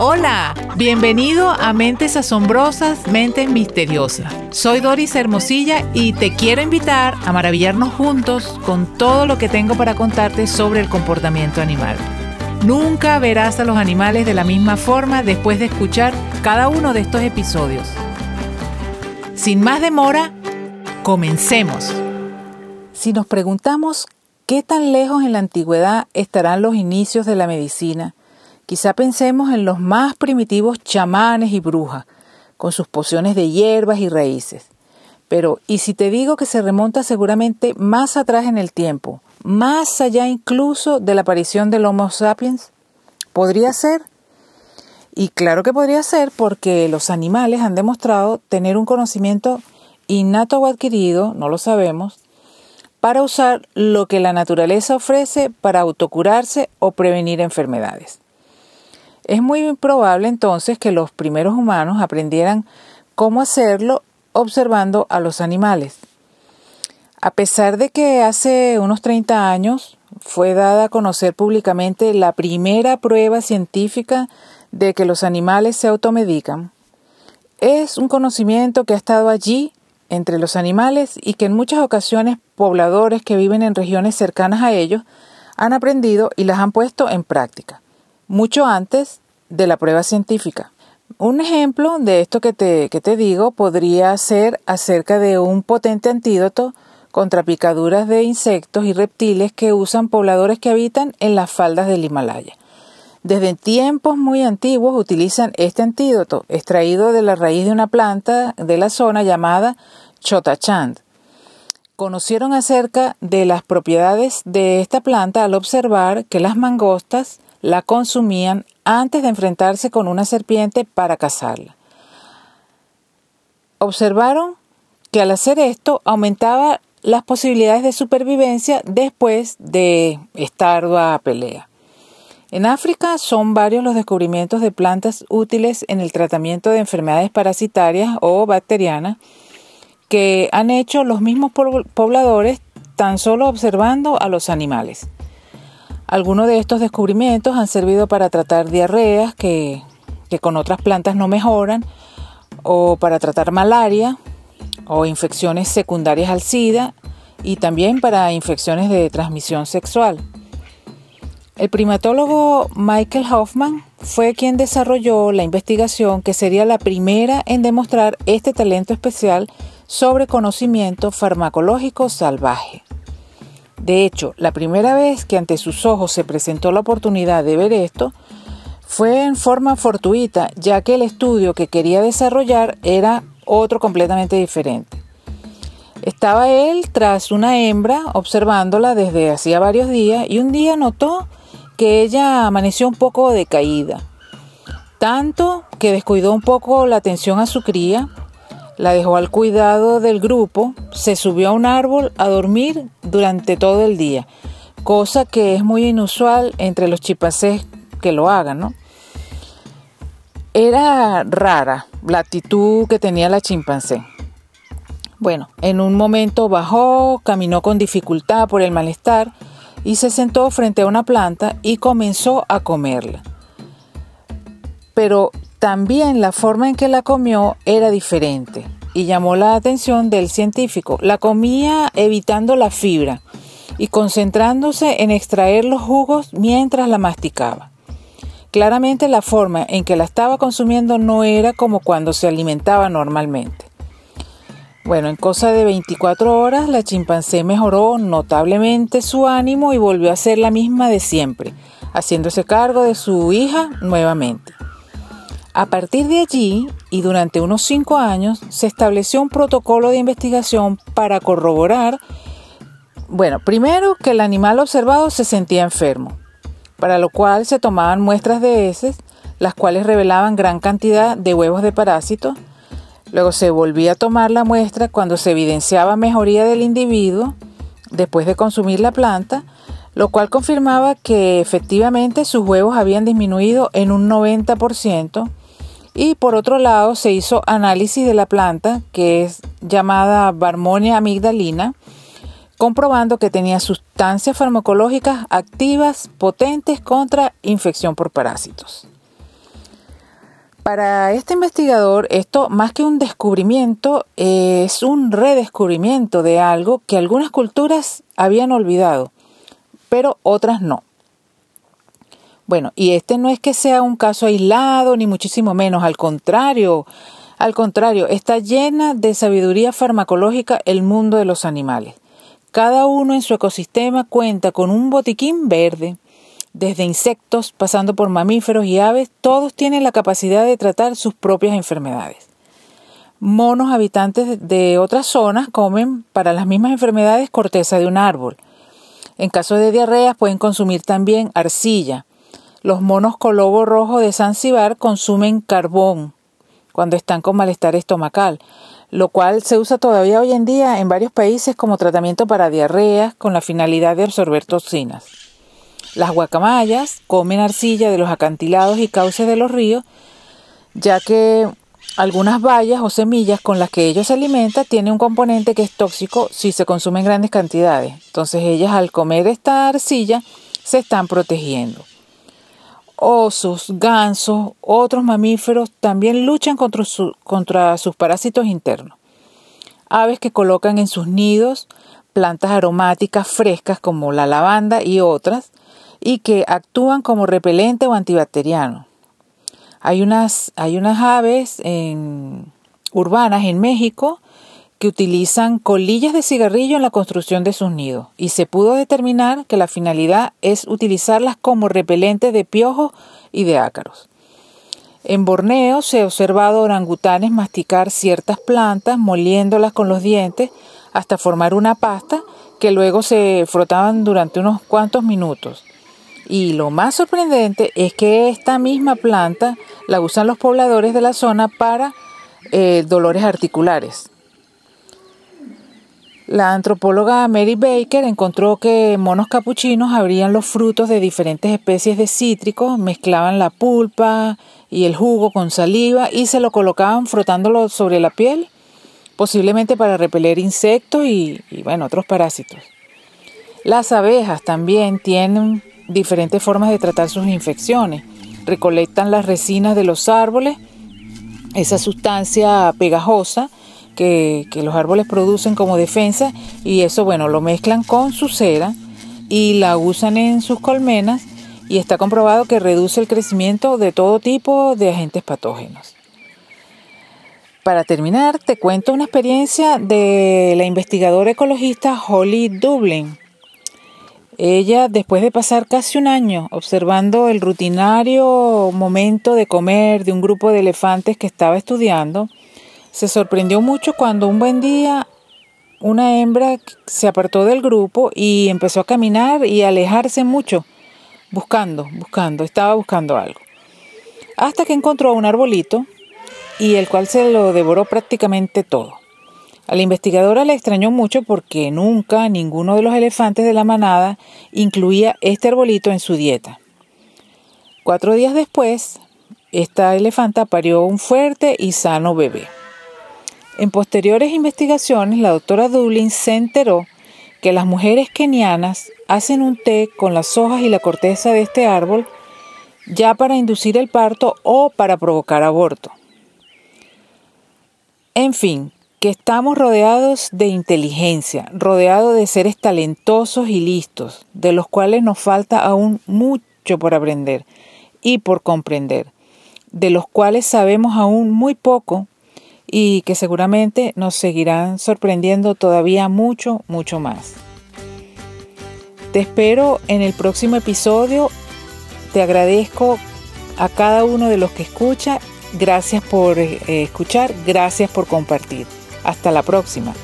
Hola, bienvenido a Mentes Asombrosas, Mentes Misteriosas. Soy Doris Hermosilla y te quiero invitar a maravillarnos juntos con todo lo que tengo para contarte sobre el comportamiento animal. Nunca verás a los animales de la misma forma después de escuchar cada uno de estos episodios. Sin más demora, comencemos. Si nos preguntamos qué tan lejos en la antigüedad estarán los inicios de la medicina, Quizá pensemos en los más primitivos chamanes y brujas, con sus pociones de hierbas y raíces. Pero, ¿y si te digo que se remonta seguramente más atrás en el tiempo, más allá incluso de la aparición del Homo sapiens? ¿Podría ser? Y claro que podría ser porque los animales han demostrado tener un conocimiento innato o adquirido, no lo sabemos, para usar lo que la naturaleza ofrece para autocurarse o prevenir enfermedades. Es muy probable entonces que los primeros humanos aprendieran cómo hacerlo observando a los animales. A pesar de que hace unos 30 años fue dada a conocer públicamente la primera prueba científica de que los animales se automedican, es un conocimiento que ha estado allí entre los animales y que en muchas ocasiones pobladores que viven en regiones cercanas a ellos han aprendido y las han puesto en práctica mucho antes de la prueba científica. Un ejemplo de esto que te, que te digo podría ser acerca de un potente antídoto contra picaduras de insectos y reptiles que usan pobladores que habitan en las faldas del Himalaya. Desde tiempos muy antiguos utilizan este antídoto extraído de la raíz de una planta de la zona llamada chotachand. Conocieron acerca de las propiedades de esta planta al observar que las mangostas la consumían antes de enfrentarse con una serpiente para cazarla. Observaron que al hacer esto aumentaba las posibilidades de supervivencia después de esta ardua pelea. En África son varios los descubrimientos de plantas útiles en el tratamiento de enfermedades parasitarias o bacterianas que han hecho los mismos pobladores tan solo observando a los animales. Algunos de estos descubrimientos han servido para tratar diarreas que, con otras plantas no mejoran, o para tratar malaria o infecciones secundarias al SIDA y también para infecciones de transmisión sexual. El primatólogo Michael Hoffman fue quien desarrolló la investigación que sería la primera en demostrar este talento especial sobre conocimiento farmacológico salvaje. De hecho, la primera vez que ante sus ojos se presentó la oportunidad de ver esto, fue en forma fortuita, ya que el estudio que quería desarrollar era otro completamente diferente. Estaba él tras una hembra observándola desde hacía varios días y un día notó que ella amaneció un poco decaída, tanto que descuidó un poco la atención a su cría la dejó al cuidado del grupo, se subió a un árbol a dormir durante todo el día, cosa que es muy inusual entre los chimpancés que lo hagan, ¿no? Era rara la actitud que tenía la chimpancé. Bueno, en un momento bajó, caminó con dificultad por el malestar y se sentó frente a una planta y comenzó a comerla. Pero también la forma en que la comió era diferente y llamó la atención del científico. La comía evitando la fibra y concentrándose en extraer los jugos mientras la masticaba. Claramente la forma en que la estaba consumiendo no era como cuando se alimentaba normalmente. Bueno, en cosa de 24 horas la chimpancé mejoró notablemente su ánimo y volvió a ser la misma de siempre, haciéndose cargo de su hija nuevamente. A partir de allí y durante unos cinco años se estableció un protocolo de investigación para corroborar, bueno, primero que el animal observado se sentía enfermo, para lo cual se tomaban muestras de heces, las cuales revelaban gran cantidad de huevos de parásitos. Luego se volvía a tomar la muestra cuando se evidenciaba mejoría del individuo después de consumir la planta, lo cual confirmaba que efectivamente sus huevos habían disminuido en un 90% y por otro lado se hizo análisis de la planta, que es llamada Barmonia amigdalina, comprobando que tenía sustancias farmacológicas activas potentes contra infección por parásitos. Para este investigador, esto más que un descubrimiento, es un redescubrimiento de algo que algunas culturas habían olvidado, pero otras no. Bueno, y este no es que sea un caso aislado, ni muchísimo menos, al contrario, al contrario, está llena de sabiduría farmacológica el mundo de los animales. Cada uno en su ecosistema cuenta con un botiquín verde desde insectos, pasando por mamíferos y aves, todos tienen la capacidad de tratar sus propias enfermedades. Monos habitantes de otras zonas comen para las mismas enfermedades corteza de un árbol. En caso de diarreas pueden consumir también arcilla. Los monos colobo rojo de Zanzibar consumen carbón cuando están con malestar estomacal, lo cual se usa todavía hoy en día en varios países como tratamiento para diarreas con la finalidad de absorber toxinas. Las guacamayas comen arcilla de los acantilados y cauces de los ríos, ya que algunas bayas o semillas con las que ellos se alimentan tienen un componente que es tóxico si se consume en grandes cantidades. Entonces ellas al comer esta arcilla se están protegiendo. Osos, gansos, otros mamíferos también luchan contra, contra sus parásitos internos. Aves que colocan en sus nidos plantas aromáticas frescas como la lavanda y otras y que actúan como repelente o antibacteriano. Hay unas, hay unas aves urbanas en México que utilizan colillas de cigarrillo en la construcción de sus nidos y se pudo determinar que la finalidad es utilizarlas como repelente de piojos y de ácaros. En Borneo se ha observado orangutanes masticar ciertas plantas moliéndolas con los dientes hasta formar una pasta que luego se frotaban durante unos cuantos minutos. Y lo más sorprendente es que esta misma planta la usan los pobladores de la zona para eh, dolores articulares. La antropóloga Mary Baker encontró que monos capuchinos abrían los frutos de diferentes especies de cítricos, mezclaban la pulpa y el jugo con saliva y se lo colocaban frotándolo sobre la piel, posiblemente para repeler insectos y, y bueno, otros parásitos. Las abejas también tienen diferentes formas de tratar sus infecciones. Recolectan las resinas de los árboles, esa sustancia pegajosa que, los árboles producen como defensa y eso, bueno, lo mezclan con su cera y la usan en sus colmenas y está comprobado que reduce el crecimiento de todo tipo de agentes patógenos. Para terminar, te cuento una experiencia de la investigadora ecologista Holly Dublin. Ella, después de pasar casi un año observando el rutinario momento de comer de un grupo de elefantes que estaba estudiando, se sorprendió mucho cuando un buen día una hembra se apartó del grupo y empezó a caminar y a alejarse mucho, buscando, buscando, estaba buscando algo. Hasta que encontró un arbolito y el cual se lo devoró prácticamente todo. A la investigadora le extrañó mucho porque nunca ninguno de los elefantes de la manada incluía este arbolito en su dieta. Cuatro días después, esta elefanta parió un fuerte y sano bebé. En posteriores investigaciones, la doctora Dublin se enteró que las mujeres kenianas hacen un té con las hojas y la corteza de este árbol ya para inducir el parto o para provocar aborto. En fin, que estamos rodeados de inteligencia, rodeados de seres talentosos y listos, de los cuales nos falta aún mucho por aprender y por comprender, de los cuales sabemos aún muy poco y que seguramente nos seguirán sorprendiendo todavía mucho, mucho más. Te espero en el próximo episodio. Te agradezco a cada uno de los que escucha. Gracias por eh, escuchar, gracias por compartir. Hasta la próxima.